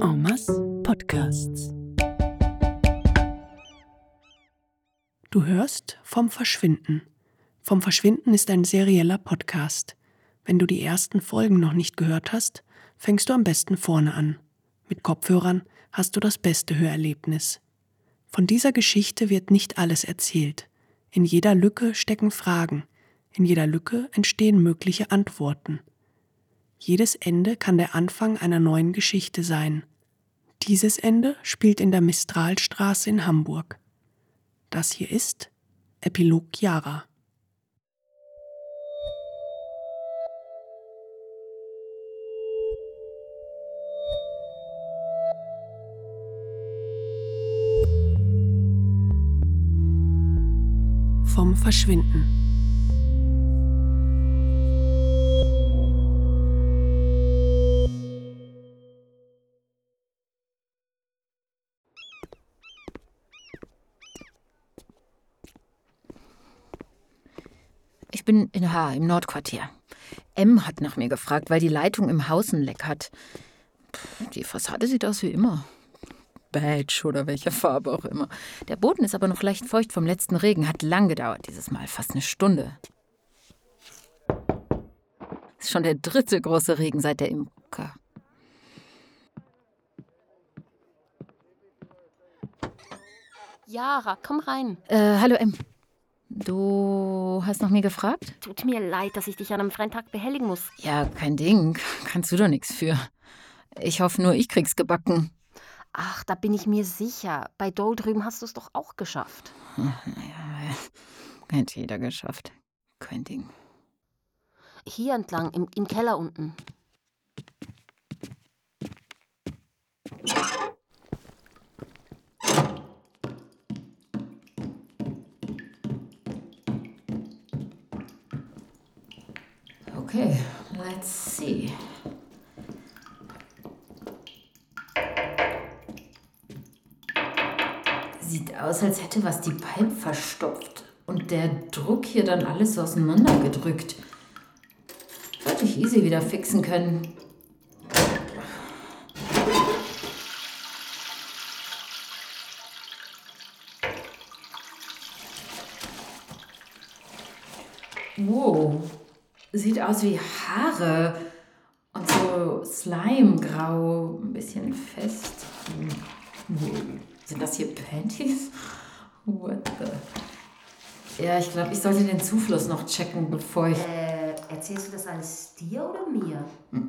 Omas Podcasts. Du hörst vom Verschwinden. Vom Verschwinden ist ein serieller Podcast. Wenn du die ersten Folgen noch nicht gehört hast, fängst du am besten vorne an. Mit Kopfhörern hast du das beste Hörerlebnis. Von dieser Geschichte wird nicht alles erzählt. In jeder Lücke stecken Fragen, in jeder Lücke entstehen mögliche Antworten. Jedes Ende kann der Anfang einer neuen Geschichte sein. Dieses Ende spielt in der Mistralstraße in Hamburg. Das hier ist Epilog Jara. Vom Verschwinden. Bin in H im Nordquartier. M hat nach mir gefragt, weil die Leitung im Haus ein Leck hat. Pff, Die Fassade sieht aus wie immer. Beige oder welche Farbe auch immer. Der Boden ist aber noch leicht feucht vom letzten Regen. Hat lang gedauert dieses Mal, fast eine Stunde. Ist schon der dritte große Regen seit der Imker. Jara, komm rein. Äh, hallo M. Du hast nach mir gefragt? Tut mir leid, dass ich dich an einem freien Tag behelligen muss. Ja, kein Ding. Kannst du doch nichts für. Ich hoffe nur, ich krieg's gebacken. Ach, da bin ich mir sicher. Bei Dole drüben hast du es doch auch geschafft. Naja, hätte jeder geschafft. Kein Ding. Hier entlang, im, im Keller unten. Okay, let's see. Sieht aus, als hätte was die Pipe verstopft und der Druck hier dann alles auseinandergedrückt. Sollte ich easy wieder fixen können. Wow, sieht aus wie Haare und so Slimegrau, ein bisschen fest. Hm. Sind das hier Panties? What the? Ja, ich glaube, ich sollte den Zufluss noch checken, bevor ich. Äh, erzählst du das alles dir oder mir?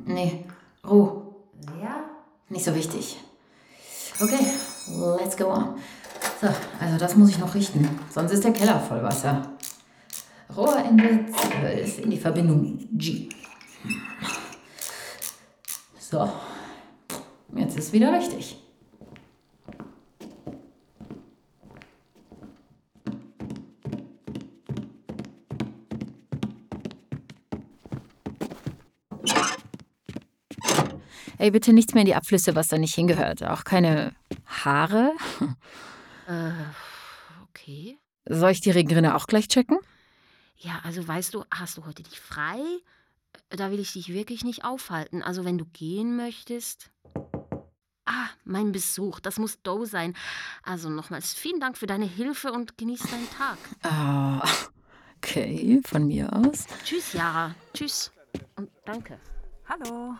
Nee, Ruhe. Ja? Nicht so wichtig. Okay, let's go on. So, also das muss ich noch richten. Sonst ist der Keller voll Wasser. Rohrende 12 in die Verbindung G. So, jetzt ist wieder richtig. Ey, bitte nichts mehr in die Abflüsse, was da nicht hingehört. Auch keine Haare. Äh, okay. Soll ich die Regenrinne auch gleich checken? Ja, also weißt du, hast du heute dich frei? Äh, Da will ich dich wirklich nicht aufhalten. Also wenn du gehen möchtest. Ah, mein Besuch, das muss Doe sein. Also nochmals vielen Dank für deine Hilfe und genieß deinen Tag. Ah, okay, von mir aus. Tschüss, Jara. Tschüss. Und danke. Hallo.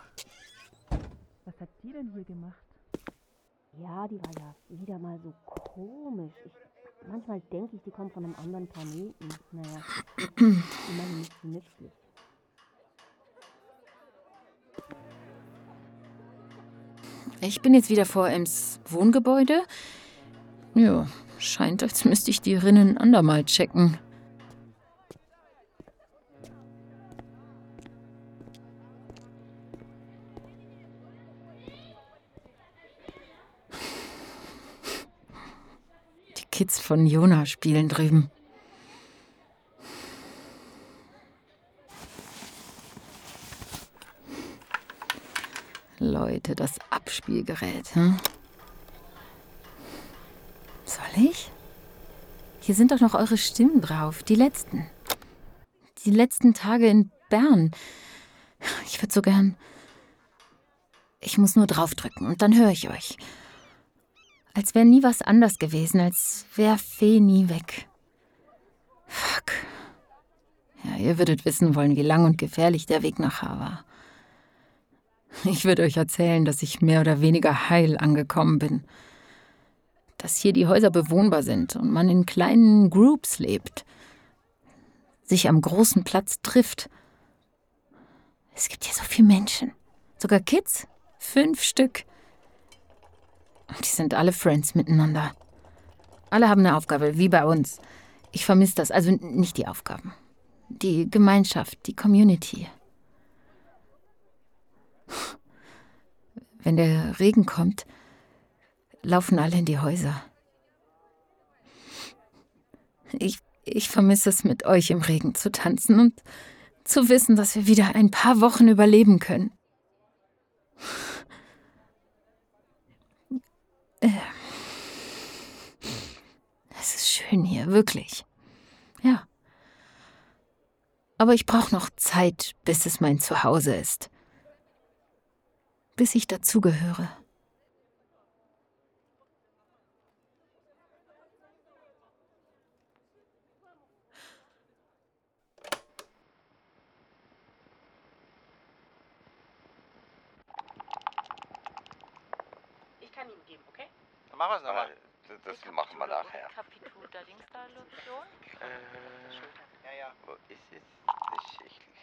Was hat die denn hier gemacht? Ja, die war ja wieder mal so komisch. Ich, manchmal denke ich, die kommt von einem anderen Planeten. Naja, immerhin nicht nützlich. Ich bin jetzt wieder vor Ems Wohngebäude. Ja, scheint, als müsste ich die Rinnen andermal checken. Kids von Jona spielen drüben. Leute, das Abspielgerät. Hm? Soll ich? Hier sind doch noch eure Stimmen drauf, die letzten. Die letzten Tage in Bern. Ich würde so gern. Ich muss nur draufdrücken und dann höre ich euch. Als wäre nie was anders gewesen, als wäre Fee nie weg. Fuck. Ja, ihr würdet wissen wollen, wie lang und gefährlich der Weg nach Haar war. Ich würde euch erzählen, dass ich mehr oder weniger heil angekommen bin. Dass hier die Häuser bewohnbar sind und man in kleinen Groups lebt. Sich am großen Platz trifft. Es gibt hier so viele Menschen. Sogar Kids. Fünf Stück. Die sind alle Friends miteinander. Alle haben eine Aufgabe, wie bei uns. Ich vermisse das. Also nicht die Aufgaben. Die Gemeinschaft, die Community. Wenn der Regen kommt, laufen alle in die Häuser. Ich, ich vermisse es, mit euch im Regen zu tanzen und zu wissen, dass wir wieder ein paar Wochen überleben können. Äh. Es ist schön hier, wirklich. Ja. Aber ich brauche noch Zeit, bis es mein Zuhause ist bis ich dazugehöre. Ihm geben, okay? Dann machen wir es nochmal. Das, das machen wir nachher. Kapitul, da Dings da Lotion. Äh, ja, ja. Wo ist es? Das Schächtelchen.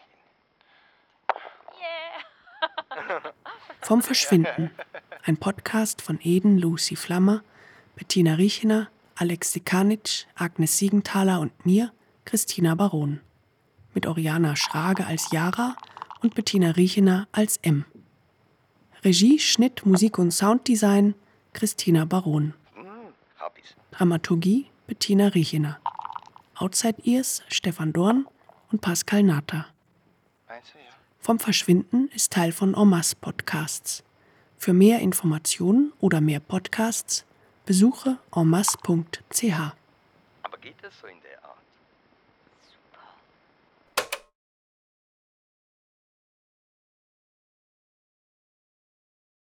Yeah! Vom Verschwinden. Ein Podcast von Eden Lucy Flammer, Bettina Riechener, Alex Sekanic, Agnes Siegenthaler und mir, Christina Baron. Mit Oriana Schrage als Jara und Bettina Riechener als M. Regie, Schnitt, Musik und Sounddesign Christina Baron. Hm. Dramaturgie Bettina Riechener. Outside Ears Stefan Dorn und Pascal Nata. Vom Verschwinden ist Teil von Omas Podcasts. Für mehr Informationen oder mehr Podcasts besuche omas.ch. Aber geht das so in der Art?